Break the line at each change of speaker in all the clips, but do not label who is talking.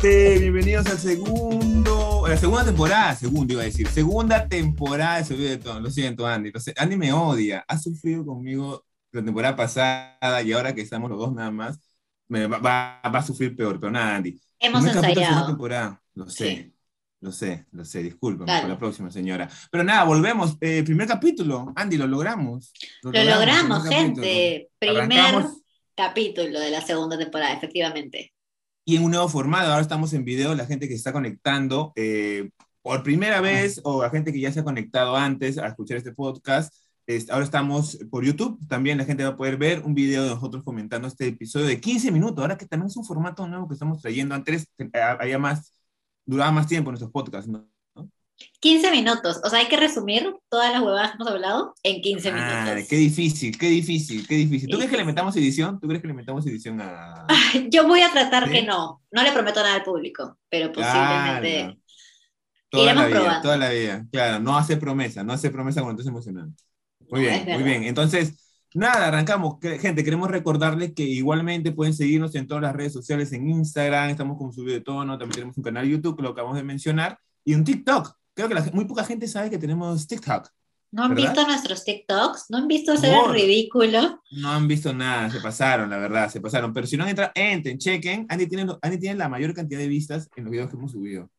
gente? Bienvenidos al segundo, a la segunda temporada, segundo iba a decir, segunda temporada de Tono. Lo siento, Andy. Andy me odia. Ha sufrido conmigo la temporada pasada y ahora que estamos los dos nada más, me va, va- va a sufrir peor. Pero nada, Andy.
Hemos ensayado.
temporada. Lo sé.
Sí.
Lo sé, lo sé, discúlpame
Dale.
por la próxima, señora. Pero nada, volvemos. Eh, primer capítulo, Andy, lo logramos.
Lo logramos,
primer capítulo.
gente. Primer
Arrancamos.
capítulo de la segunda temporada, efectivamente.
Y en un nuevo formato. Ahora estamos en video, la gente que se está conectando eh, por primera vez o la gente que ya se ha conectado antes a escuchar este podcast. es- ahora estamos por YouTube, también la gente va a poder ver un video de nosotros comentando este episodio de 15 minutos, ahora que también es un formato nuevo que estamos trayendo. Antes eh, había más, duraba más tiempo nuestros podcasts, ¿no?
15 minutos. O sea, hay que resumir todas las huevadas que hemos hablado en 15
Ah,
minutos.
qué difícil, qué difícil, qué difícil. ¿Tú crees que le metamos edición? ¿Tú crees que le metamos edición a...?
Yo voy a tratar
¿Sí?
que no. No le prometo nada al público, pero posiblemente.
Claro. Toda
Iremos
la vida,
probando.
toda la vida. Claro, no hace promesa, no hace promesa cuando estás emocionante. Muy
No,
bien,
es
muy bien. Entonces, nada, arrancamos. Gente, queremos recordarles que igualmente pueden seguirnos en todas las redes sociales, en Instagram, estamos como Subido de Tono, también tenemos un canal de YouTube, que lo acabamos de mencionar, y un TikTok. Creo que la muy poca gente sabe que tenemos TikTok.
¿No han
¿Verdad?
visto nuestros TikToks? ¿No han visto hacer el ridículo?
No han visto nada, se pasaron, la verdad, se pasaron. Pero si no han entrado, entren, chequen. Andy tiene, Andy tiene la mayor cantidad de vistas en los videos que hemos subido.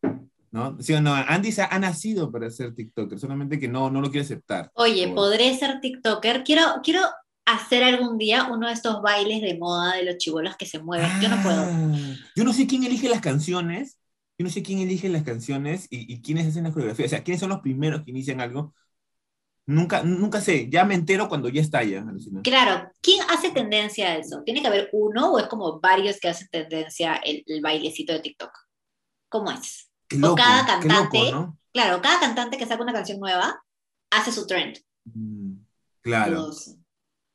¿No? ¿Sí o no? Andy se ha, ha nacido para ser TikToker, solamente que no, no lo quiere aceptar.
Oye,
Por-
¿podré ser TikToker? Quiero, quiero hacer algún día uno de estos bailes de moda de los chibolos que se mueven. Yo no puedo.
Ah, Yo no sé quién elige las canciones. Yo no sé quién elige las canciones y, y quiénes hacen la coreografía. O sea, quiénes son los primeros que inician algo. Nunca, nunca sé. Ya me entero cuando ya alucina.
Claro, ¿quién hace tendencia a eso? ¿Tiene que haber uno o es como varios que hacen tendencia el, el bailecito de TikTok? ¿Cómo es?
Qué
o cada
qué loco,
cantante-
¿no?
Claro, cada cantante que saca una canción nueva hace su trend.
Mm, Claro.
Dudoso.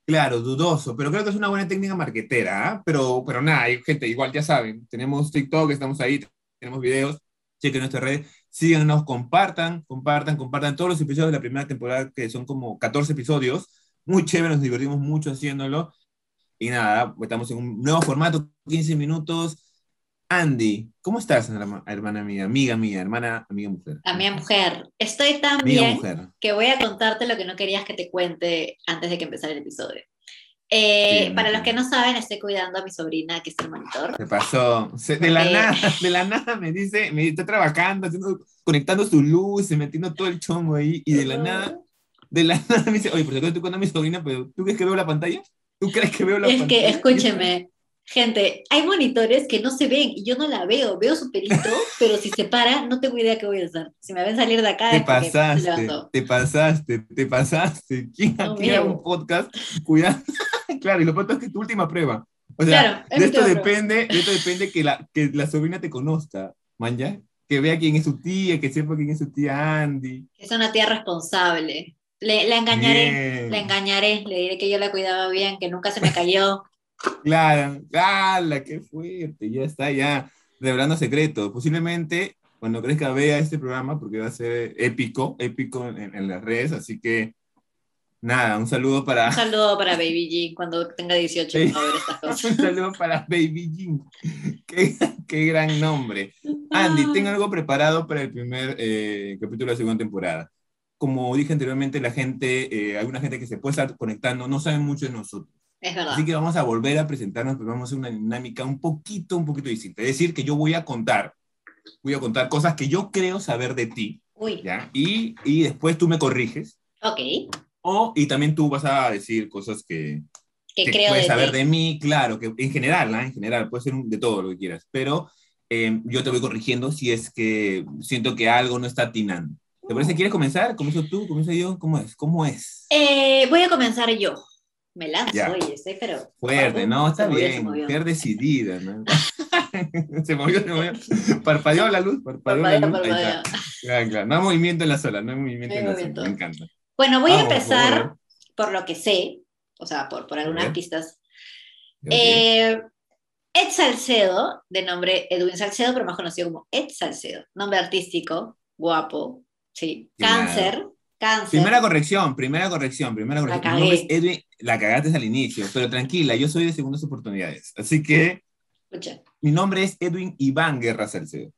Claro, dudoso, pero creo que es una buena técnica marquetera, ¿ah? pero, pero nada, gente, igual ya saben, tenemos TikTok, estamos ahí, tenemos videos, chequen nuestras redes, síganos, compartan, compartan, compartan todos los episodios de la primera temporada, que son como 14 episodios, muy chévere, nos divertimos mucho haciéndolo, y nada, estamos en un nuevo formato, 15 minutos. Andy, ¿cómo estás, herma- hermana mía, amiga mía, hermana, amiga mujer?
A mi mujer, estoy tan
Amiga
bien
mujer.
que voy a contarte lo que no querías que te cuente antes de que empezara el episodio. Eh, para los que no saben, estoy cuidando a mi sobrina, que es el monitor.
Se pasó. Se- de la
Porque-
nada, de la nada me dice, me está trabajando, haciendo, conectando su luz, metiendo todo el chongo ahí, y de la nada, de la nada me dice, oye, por cierto, estoy cuando a mi sobrina, pero ¿tú crees que veo la pantalla? ¿Tú crees que veo la
Es
pantalla?
que, escúcheme, gente, hay monitores que no se ven y yo no la veo. Veo su pelito, pero si se para, no tengo idea qué voy a hacer. Si me ven salir de acá,
Te
es
pasaste, te pasaste, te pasaste. ¿Quién
No
aquí un podcast? Cuidado. claro, y lo pronto es que es tu última prueba. O sea,
Claro, es
de esto depende, de esto depende que la, que la sobrina te conozca, man, ¿ya? Que vea quién es su tía, que sepa quién es su tía Andy.
Es una tía responsable. Le, la engañaré,
Bien.
la engañaré, le diré que yo la cuidaba bien, que nunca se me cayó.
Claro, ¡hala! ¡Qué fuerte! Ya está, ya revelando secretos. Posiblemente cuando crezca vea este programa, porque va a ser épico, épico en, en las redes. Así que, nada, un saludo para,
Un saludo para Baby G cuando tenga 18
Sí.
para ver estas cosas.
un saludo para Baby Jean. Qué, qué gran nombre. Andy, tengo algo preparado para el primer eh, capítulo de la segunda temporada. Como dije anteriormente, la gente, eh, alguna gente que se puede estar conectando, no sabe mucho de nosotros.
Es verdad.
Así que vamos a volver a presentarnos, pero vamos a hacer una dinámica un poquito, un poquito distinta. Es decir, que yo voy a contar, voy a contar cosas que yo creo saber de ti,
Uy,
¿ya? Y, y después tú me corriges,
ok.
O, y también tú vas a decir cosas que,
Que
que
creo
puedes
de
saber
ti.
de mí, claro, que en general, ¿ah? En general, puede ser un- de todo lo que quieras, pero eh, yo te voy corrigiendo si es que siento que algo no está atinando. ¿Te parece? ¿Quieres comenzar? ¿Comienzo tú? ¿Comienzo yo? ¿Cómo es? ¿Cómo es?
Eh, voy a comenzar yo. Me lanzo,
Ya.
oye, estoy pero...
Fuerte, no, está bien, mujer decidida, ¿no? se movió, se movió. Parpadeó la luz, parpadeó la luz. ahí
parpadeo.
está. Claro, claro. No hay movimiento en la sola, no hay movimiento
No hay
en la
movimiento.
sola, me encanta.
Bueno, voy a
por
empezar por lo que sé, o sea, por, por algunas pistas. Eh, Ed Salcedo, de nombre Edwin Salcedo, pero más conocido como Ed Salcedo. Nombre artístico, guapo, sí. Cáncer, cáncer.
Primera corrección, primera corrección, primera
La
corrección. Mi nombre es
cagué.
Edwin, la cagaste al inicio, pero tranquila, yo soy de segundas oportunidades. Así que,
Escucha.
Mi nombre es Edwin Iván Guerra Salcedo.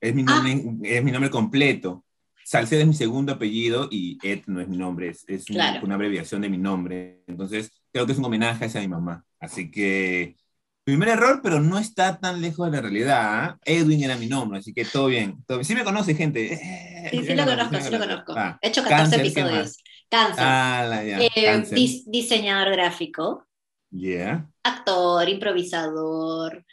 Es mi
Ah.
nombre, es mi nombre completo. Salcedo es mi segundo apellido y Ed no es mi nombre, es, es una-
Claro.
una abreviación de mi nombre. Entonces, creo que es un homenaje hacia mi mamá. Así que, primer error, pero no está tan lejos de la realidad. ¿ah? Edwin era mi nombre, así que todo bien. Todo bien. Sí me conoce, gente. Eh,
Sí, sí
me
lo conozco, sí lo conozco.
Ah,
He hecho 14
Cáncer, ¿qué
episodios. Cáncer.
ah, la, ya,
Eh,
cáncer.
dis- diseñador gráfico,
Yeah.
actor, improvisador,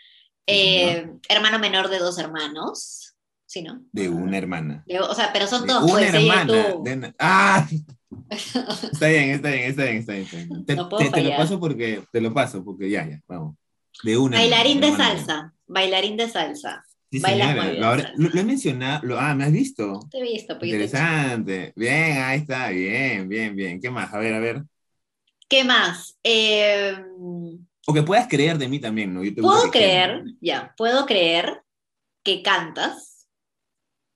eh, hermano menor de dos hermanos. Sí, ¿no?
De una hermana.
De- o sea, pero son
De
todos,
una
pues,
hermana.
tú.
de una- ¡Ah! Está bien, está bien, está bien, está bien. está bien. Te,
No puedo
te- te lo paso porque, te lo paso porque ya, ya, vamos. De una.
Bailarín de
hermana.
salsa, bailarín de salsa.
Sí, señora. Lo, habré- lo- lo he mencionado. lo- ah, ¿me has visto?
Te he visto, poquito.
Interesante. Bien, ahí está. Bien, bien, bien. ¿Qué más? A ver, a ver.
¿Qué más? Eh,
O que puedas creer de mí también, ¿no? Yo te
puedo
que
creer, ya, puedo creer que cantas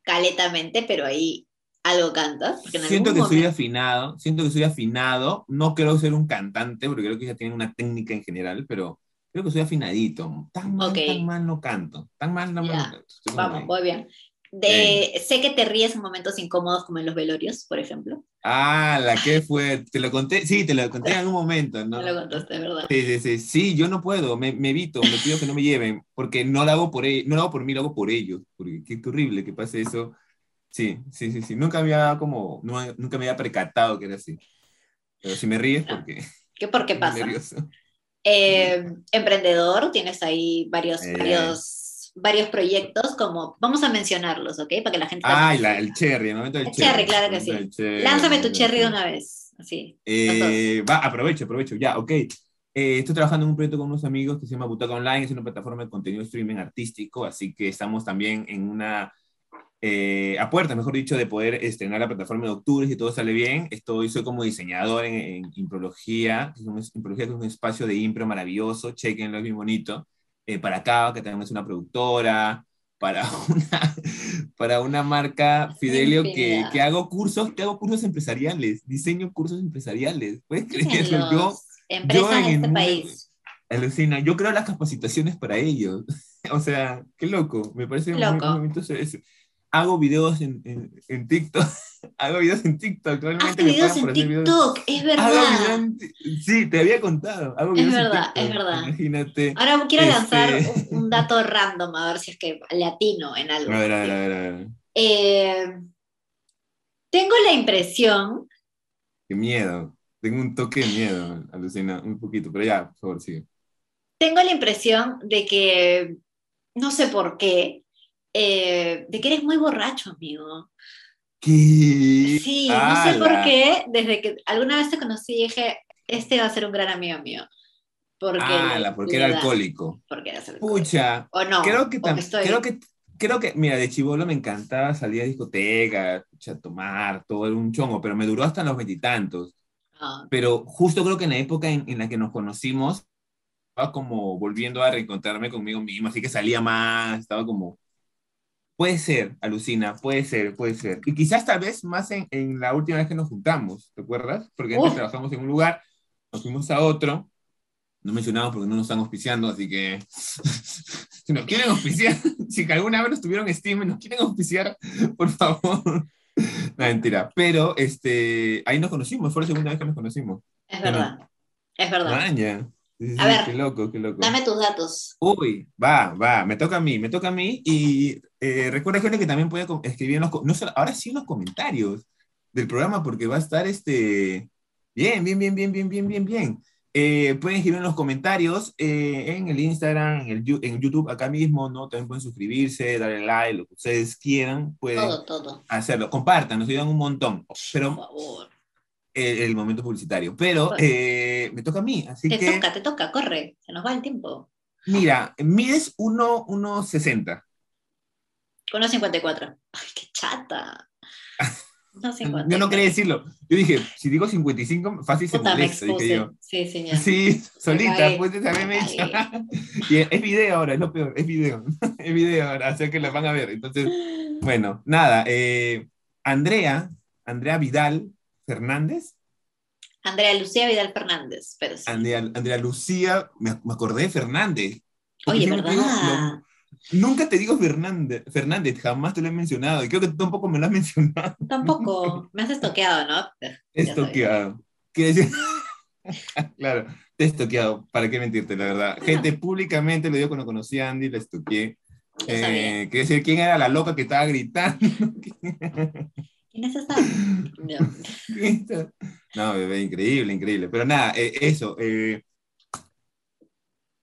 caletamente, pero ahí algo cantas.
Siento que
algún
soy
momento-
afinado, siento que soy afinado. No creo ser un cantante, porque creo que ya tienen una técnica en general, pero creo que soy afinadito. Tan mal, tan mal no canto. Tan mal, tan mal
Ya.
no canto. Estoy
Vamos, voy bien. De, sé que te ríes en momentos incómodos como en los velorios, por ejemplo.
Ah, la que fue. Te lo conté, sí, te lo conté en algún momento, ¿no?
No lo contaste, ¿verdad?
Sí, sí, sí, sí, yo no puedo, me, me evito, me pido que no me lleven, porque no lo hago por ellos, no lo hago por mí, lo hago por ellos, porque qué, horrible que pase eso. Sí, sí, sí, sí, nunca había como, no, nunca me había percatado que era así. Pero si me ríes, porque
¿Qué por qué pasa? Eh, emprendedor, tienes ahí varios,
Eh.
varios, varios proyectos, como vamos a mencionarlos, ¿ok? Para que la gente también
la, el cherry, el momento del
El
cherry.
cherry, claro que sí.
cherry,
Lánzame tu cherry de una vez, así.
Eh, va, aprovecho, aprovecho, ya, ok. Eh, estoy trabajando en un proyecto con unos amigos que se llama Butaca Online, es una plataforma de contenido streaming artístico, así que estamos también en una, eh, a puerta, mejor dicho, de poder estrenar la plataforma en octubre, si todo sale bien. Estoy, soy como diseñador en, en Imprología, que es un, Imprología, que es un espacio de impro maravilloso, chequenlo, es bien bonito. Eh, para acá, que también es una productora, para una, para una marca Fidelio que, que hago cursos, que hago cursos empresariales, diseño cursos empresariales. ¿Puedes
En
creerlo? Yo,
empresas
en
este país.
alucina, yo creo las capacitaciones para ellos. o sea, qué loco, me parece muy,
Loco.
muy bonito eso. Hago videos en, en, en TikTok, hago videos en TikTok, realmente me
videos en
videos.
TikTok, es verdad.
en sí, te había contado. Hago
Es
videos en
verdad,
TikTok,
es verdad.
Imagínate.
Ahora quiero
Este-
lanzar un, un dato random, a ver si es que latino en algo.
A ver, a ver, a ver, a ver.
Eh, tengo la impresión,
Qué miedo. Tengo un toque de miedo, alucina, un poquito, pero ya, por favor, sigue.
tengo la impresión de que, no sé por qué, eh, de que eres muy borracho, amigo.
¿Qué?
Sí, no sé por qué, desde que alguna vez te conocí dije, este va a ser un gran amigo mío. Porque,
¡Hala! Porque
le
era alcohólico.
Porque era alcohólico.
Pucha,
O no.
creo que, tam-
estoy-
creo que creo que mira de chivolo me encantaba salir a discotecas pucha, tomar todo era un chongo pero me duró hasta los veintitantos
Ah,
pero justo creo que en la época en, en la que nos conocimos estaba como volviendo a reencontrarme conmigo mismo así que salía más estaba como puede ser alucina puede ser puede ser y quizás tal vez más en, en la última vez que nos juntamos ¿te acuerdas? porque antes
Uf.
trabajamos en un lugar nos fuimos a otro no mencionamos porque no nos están auspiciando, así que si nos quieren auspiciar, si que alguna vez nos tuvieron Steam y nos quieren auspiciar, por favor. No, mentira. Pero este, ahí nos conocimos, fue la segunda vez que nos conocimos.
es verdad. Es verdad.
Maña. Sí,
A
sí,
ver.
qué loco, qué loco.
Dame tus datos.
Uy, va, va, me toca a mí, me toca a mí. Y eh, recuerda, gente, que también puede escribir en los, no solo- ahora sí en los comentarios del programa, porque va a estar este, bien, bien, bien, bien, bien, bien, bien, bien. Eh, pueden escribir en los comentarios, eh, en el Instagram, en el en YouTube, acá mismo, ¿no? También pueden suscribirse, darle like, lo que ustedes quieran, pueden
Todo, todo.
hacerlo. Compartan, nos ayudan un montón.
Por
Pero
favor.
El, el momento publicitario. Pero
Bueno.
eh, me toca a mí, así
Te
que,
toca, te toca, corre. Se nos va el tiempo.
mira, mides 1, 1,60.
1.54. Ay, qué chata. 1.54.
Yo no quería decirlo. Yo dije, si digo 55, fácil se
Puta, me
molesta, dije yo.
Sí, ya.
Sí, solita, pues haberme
me
hecho. Y es video ahora, es lo peor, es video. Es video ahora, o sea que lo van a ver. Entonces, bueno, nada. eh, Andrea, Andrea Vidal Fernández,
Andrea Lucía Vidal Fernández. Pero sí.
Andrea, Andrea Lucía, me, me acordé de Fernández.
Oye,
digo
¿verdad?
lo- nunca te digo Fernández, Fernández, jamás te lo he mencionado. Y creo que tú tampoco me lo has mencionado.
Tampoco. Me has estoqueado, ¿no?
Estoqueado. Quiere decir. claro, te he estoqueado. ¿Para qué mentirte, la verdad? Gente, públicamente lo digo cuando conocí a Andy, la estoqueé. Eh, quiere decir, ¿quién era la loca que estaba gritando? No, bebé, increíble, increíble. Pero nada, eh, eso. eh,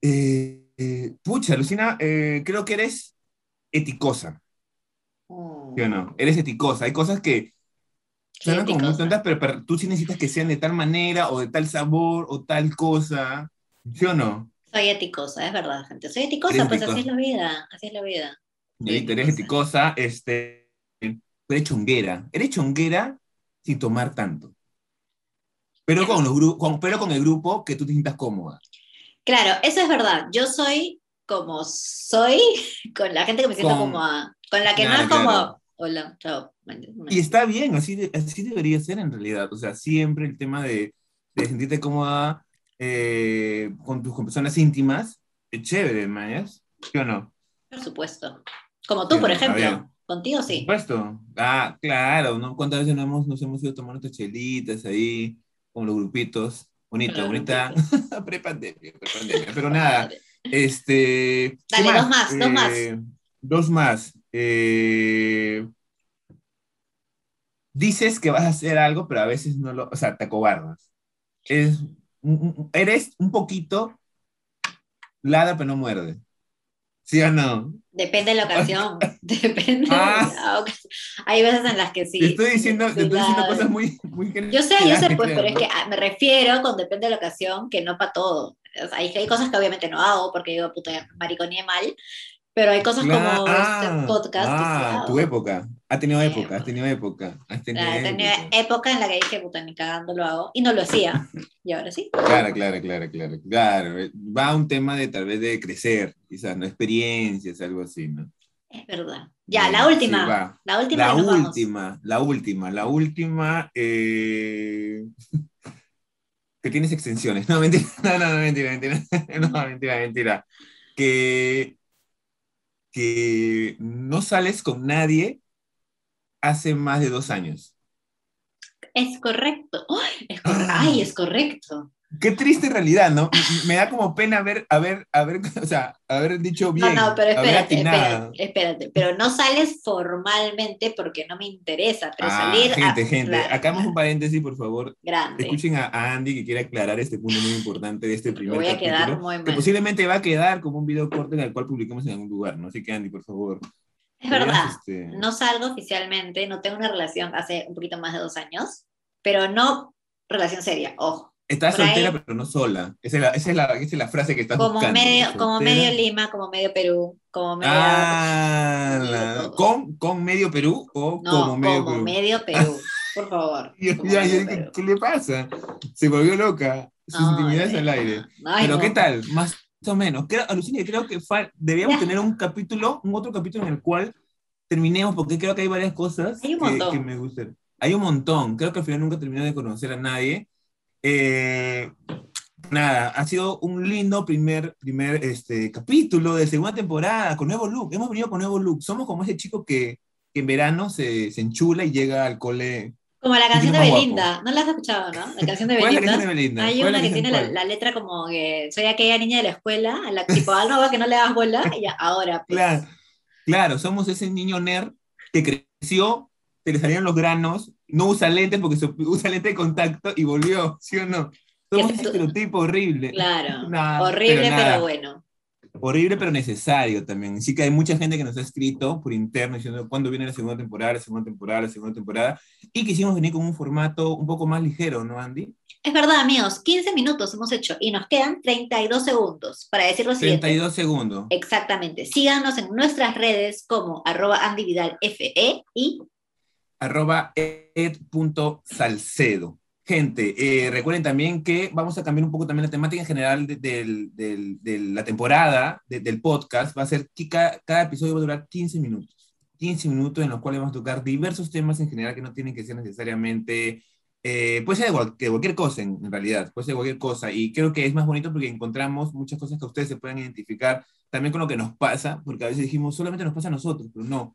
eh, pucha, Lucina, creo que eres eticosa, ¿sí o no? Eres eticosa. Hay cosas que suenan como muy tontas, pero, pero tú sí necesitas que sean de tal manera, o de tal sabor, o tal cosa. ¿Sí o no?
Soy eticosa, es verdad, gente. Soy eticosa, pues así es la vida. Así es la vida.
Y eres eticosa, este, tú eres chonguera. Eres chonguera sin tomar tanto. Pero con, los con, pero con el grupo que tú te sientas cómoda.
Claro, eso es verdad. Yo soy como soy con la gente que me siento
Con-
cómoda. Con la que
Claro,
no es como,
claro.
hola, chao.
Y está bien, así, de- así debería ser en realidad. O sea, siempre el tema de, de sentirte cómoda eh, con tus con personas íntimas, es chévere, mañas. ¿Sí o no?
Por supuesto. Como tú,
Sí,
por ejemplo. Contigo
Por
sí.
supuesto. Ah, claro, ¿no? ¿Cuántas veces no hemos, nos hemos ido a tomar chelitas ahí, con los grupitos? Bonita,
los
bonita. prepandemia, prepandemia. Pero nada, este. ¿qué
Dale, dos más, dos más.
Eh, Dos más. Eh, dices que vas a hacer algo, pero a veces no lo. O sea, te acobardas. Es, eres un poquito ladra, pero no muerde. ¿Sí o no?
Depende de la ocasión. Depende
Ah.
de la ocasión. Hay veces en las que sí.
te estoy diciendo, te estoy diciendo cosas muy, muy
Yo sé, yo sé, pues,
creo,
pero es que ah, me refiero con depende de la ocasión, que no para todo. O sea, hay, hay cosas que obviamente no hago porque digo, puta, mariconía mal, pero hay cosas como
ah,
este podcast
ah, tu época. Ha tenido época, has tenido época. Has tenido
Claro, tenía
época.
época en la que dije, puta, ni cagando lo hago, y no lo hacía. Y ahora sí.
Claro, claro, claro, claro, claro. Va a un tema de tal vez de crecer, quizás, ¿no? Experiencias, algo así, ¿no?
Es verdad. Ya, la última. la última.
La última, la última, la última, eh, que tienes extensiones. No, mentira, no, no, no, mentira, mentira. No, mentira, mentira. Que, que no sales con nadie hace más de dos años.
Es correcto. ¡Ay, es, corre-
Ah.
Ay, es correcto.
Qué triste realidad, ¿no? Me da como pena haber, haber, haber, o sea, haber dicho bien,
no, no, pero espérate, espérate, espérate. Pero no sales formalmente porque no me interesa, pero
Ah,
salir a-
gente, gente,
claro,
hagamos un paréntesis, por favor.
grande.
Escuchen a, Andy que quiere aclarar este punto muy importante de este primer
Voy a
capítulo,
quedar muy
que
mal.
posiblemente va a quedar como un video corto en el cual publiquemos en algún lugar, ¿no? Así que Andy, por favor.
Es verdad,
este,
no salgo oficialmente, no tengo una relación hace un poquito más de dos años, pero no relación seria, ojo.
Estás
por ahí-
soltera, pero no sola. Esa es la, esa es la, esa es la frase que estás
Como
buscando.
medio, como medio Lima, como medio Perú, como medio...
Ah,
medio
la-
todo.
¿con, ¿con medio Perú o
no,
como medio
como
Perú?
medio Perú, por favor. Como
ya,
medio Perú.
¿qué le pasa? Se volvió loca. Sus
Ay,
intimidades al
no.
aire.
Ay,
Pero
no.
¿qué tal? Más o menos. Creo, alucina, creo que debíamos
Ya.
tener un capítulo, un otro capítulo en el cual terminemos, porque creo que hay varias cosas
Hay
que, que me gustan. Hay un montón. Creo que al final nunca terminé de conocer a nadie. Eh, nada, ha sido un lindo primer, primer este, capítulo de segunda temporada con nuevo look. Hemos venido con nuevo look. Somos como ese chico que, que en verano se, se enchula y llega al cole.
Como la canción de
más guapo.
Belinda, ¿no la has escuchado, no? La canción de
¿Cuál es la
Belinda.
canción de Belinda?
Hay
¿Cuál es
una que tiene la, la letra como que soy aquella niña de la escuela, a la tipo, algo que no le das bola, y ahora, pues.
Claro, claro, somos ese niño nerd que creció, se le salieron los granos, no usa lentes porque se- usa lente de contacto y volvió, ¿sí o no? Somos ese estereotipo horrible.
Claro, horrible,
pero
bueno.
Horrible pero necesario también. Así que hay mucha gente que nos ha escrito por interno diciendo cuándo viene la segunda temporada, la segunda temporada, la segunda temporada. Y quisimos venir con un formato un poco más ligero, ¿no, Andy?
Es verdad, amigos, 15 minutos hemos hecho y nos quedan 32 segundos para decir lo siguiente.
32 segundos.
Exactamente. Síganos en nuestras redes como arroba Andy Vidal FE y
arroba ed.salcedo. Gente, eh, recuerden también que vamos a cambiar un poco también la temática en general de, del- del- de la temporada de- del podcast. Va a ser que cada, cada episodio va a durar 15 minutos. 15 minutos en los cuales vamos a tocar diversos temas en general que no tienen que ser necesariamente eh, puede ser de, cual- de cualquier cosa en, en realidad, puede ser de cualquier cosa. Y creo que es más bonito porque encontramos muchas cosas que ustedes se pueden identificar también con lo que nos pasa, porque a veces dijimos, solamente nos pasa a nosotros, pero no.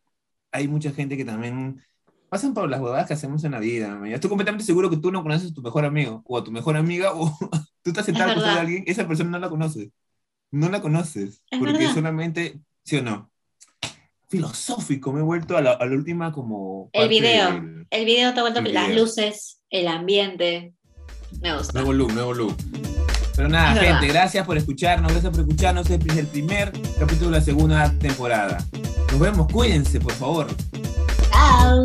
Hay mucha gente que también pasan por las huevadas que hacemos en la vida. man. Estoy completamente seguro que tú no conoces a tu mejor amigo o a tu mejor amiga o tú estás sentado con alguien, esa persona no la conoces. No la conoces.
Es
porque
verdad.
solamente, ¿sí o no? Filosófico, me he vuelto a la, a la última como...
El video.
del-
El video te ha vuelto
El
las
video.
luces, el ambiente. Me gusta.
Nuevo look, nuevo look. Pero nada,
Es
gente,
verdad.
gracias por escucharnos, gracias por escucharnos. Este es el primer capítulo de la segunda temporada. Nos vemos, cuídense, por favor.
Chao.